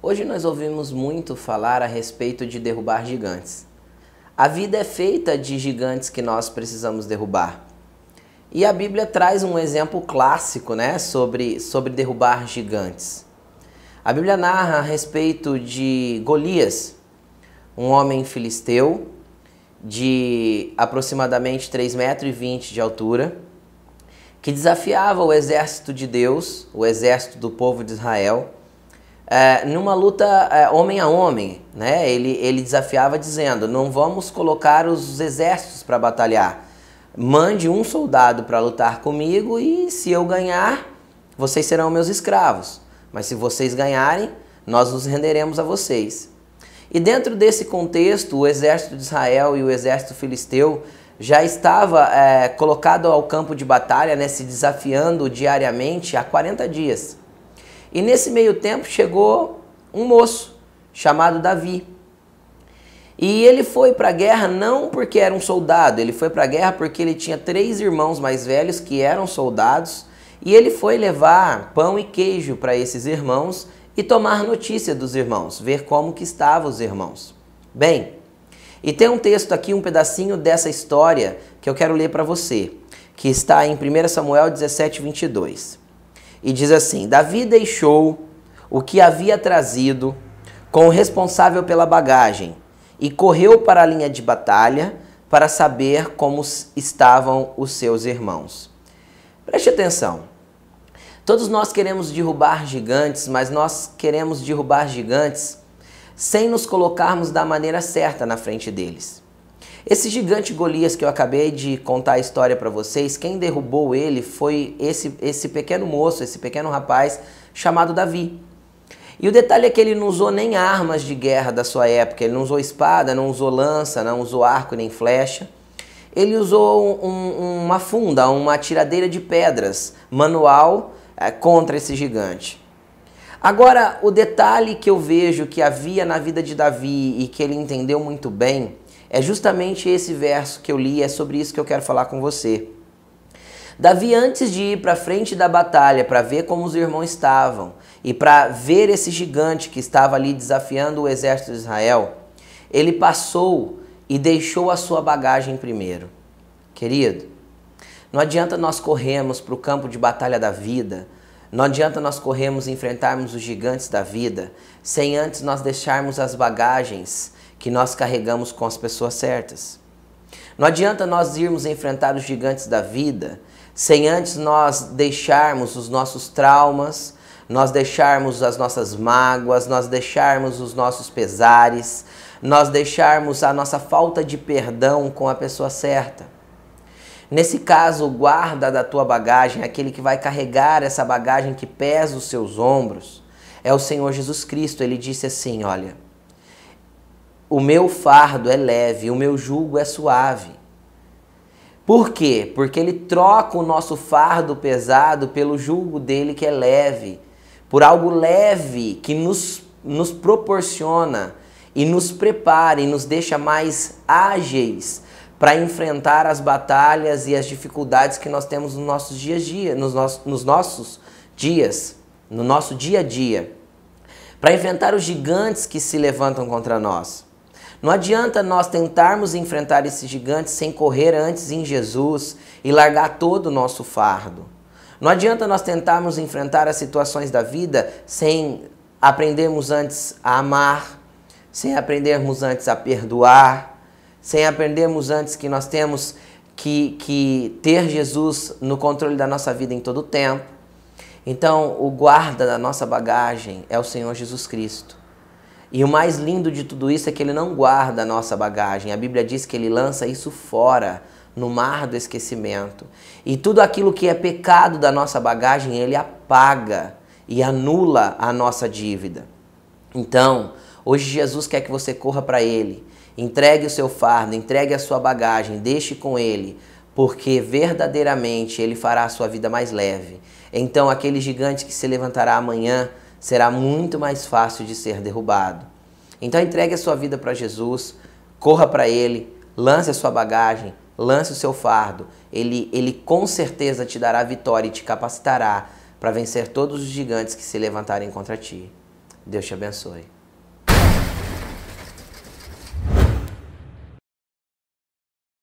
Hoje nós ouvimos muito falar a respeito de derrubar gigantes. A vida é feita de gigantes que nós precisamos derrubar. E a Bíblia traz um exemplo clássico né, sobre, sobre derrubar gigantes. A Bíblia narra a respeito de Golias, um homem filisteu de aproximadamente 3,20 metros de altura, que desafiava o exército de Deus, o exército do povo de Israel, é, numa luta é, homem a homem, né? Ele, ele desafiava dizendo: não vamos colocar os exércitos para batalhar. Mande um soldado para lutar comigo e se eu ganhar, vocês serão meus escravos. Mas se vocês ganharem, nós nos renderemos a vocês. E dentro desse contexto, o exército de Israel e o exército filisteu já estava é, colocado ao campo de batalha, né, se desafiando diariamente há 40 dias. E nesse meio tempo chegou um moço chamado Davi. E ele foi para a guerra não porque era um soldado, ele foi para a guerra porque ele tinha três irmãos mais velhos que eram soldados, e ele foi levar pão e queijo para esses irmãos e tomar notícia dos irmãos, ver como que estavam os irmãos. Bem, e tem um texto aqui, um pedacinho dessa história que eu quero ler para você, que está em 1 Samuel 17, 22. E diz assim: Davi deixou o que havia trazido com o responsável pela bagagem e correu para a linha de batalha para saber como estavam os seus irmãos. Preste atenção. Todos nós queremos derrubar gigantes, mas nós queremos derrubar gigantes sem nos colocarmos da maneira certa na frente deles. Esse gigante Golias que eu acabei de contar a história para vocês, quem derrubou ele foi esse, esse pequeno moço, esse pequeno rapaz chamado Davi. E o detalhe é que ele não usou nem armas de guerra da sua época, ele não usou espada, não usou lança, não usou arco nem flecha. Ele usou um, uma funda, uma tiradeira de pedras manual é, contra esse gigante. Agora, o detalhe que eu vejo que havia na vida de Davi e que ele entendeu muito bem é justamente esse verso que eu li, é sobre isso que eu quero falar com você. Davi, antes de ir para frente da batalha para ver como os irmãos estavam e para ver esse gigante que estava ali desafiando o exército de Israel, ele passou e deixou a sua bagagem primeiro. Querido, não adianta nós corrermos para o campo de batalha da vida, não adianta nós corrermos e enfrentarmos os gigantes da vida sem antes nós deixarmos as bagagens que nós carregamos com as pessoas certas. Não adianta nós irmos enfrentar os gigantes da vida sem antes nós deixarmos os nossos traumas, nós deixarmos as nossas mágoas, nós deixarmos os nossos pesares, nós deixarmos a nossa falta de perdão com a pessoa certa. Nesse caso, o guarda da tua bagagem, aquele que vai carregar essa bagagem que pesa os seus ombros, é o Senhor Jesus Cristo. Ele disse assim: Olha, o meu fardo é leve, o meu jugo é suave. Por quê? Porque ele troca o nosso fardo pesado pelo jugo dele que é leve, por algo leve que nos, nos proporciona e nos prepara e nos deixa mais ágeis para enfrentar as batalhas e as dificuldades que nós temos nos nossos dias dia, nos, nos, nos nossos dias, no nosso dia a dia, para enfrentar os gigantes que se levantam contra nós. Não adianta nós tentarmos enfrentar esses gigantes sem correr antes em Jesus e largar todo o nosso fardo. Não adianta nós tentarmos enfrentar as situações da vida sem aprendermos antes a amar, sem aprendermos antes a perdoar, sem aprendermos antes que nós temos que, que ter Jesus no controle da nossa vida em todo o tempo. Então, o guarda da nossa bagagem é o Senhor Jesus Cristo. E o mais lindo de tudo isso é que ele não guarda a nossa bagagem. A Bíblia diz que ele lança isso fora, no mar do esquecimento. E tudo aquilo que é pecado da nossa bagagem, ele apaga e anula a nossa dívida. Então, hoje Jesus quer que você corra para ele. Entregue o seu fardo, entregue a sua bagagem, deixe com ele, porque verdadeiramente ele fará a sua vida mais leve. Então, aquele gigante que se levantará amanhã será muito mais fácil de ser derrubado. Então entregue a sua vida para Jesus, corra para Ele, lance a sua bagagem, lance o seu fardo. Ele, ele com certeza te dará vitória e te capacitará para vencer todos os gigantes que se levantarem contra ti. Deus te abençoe.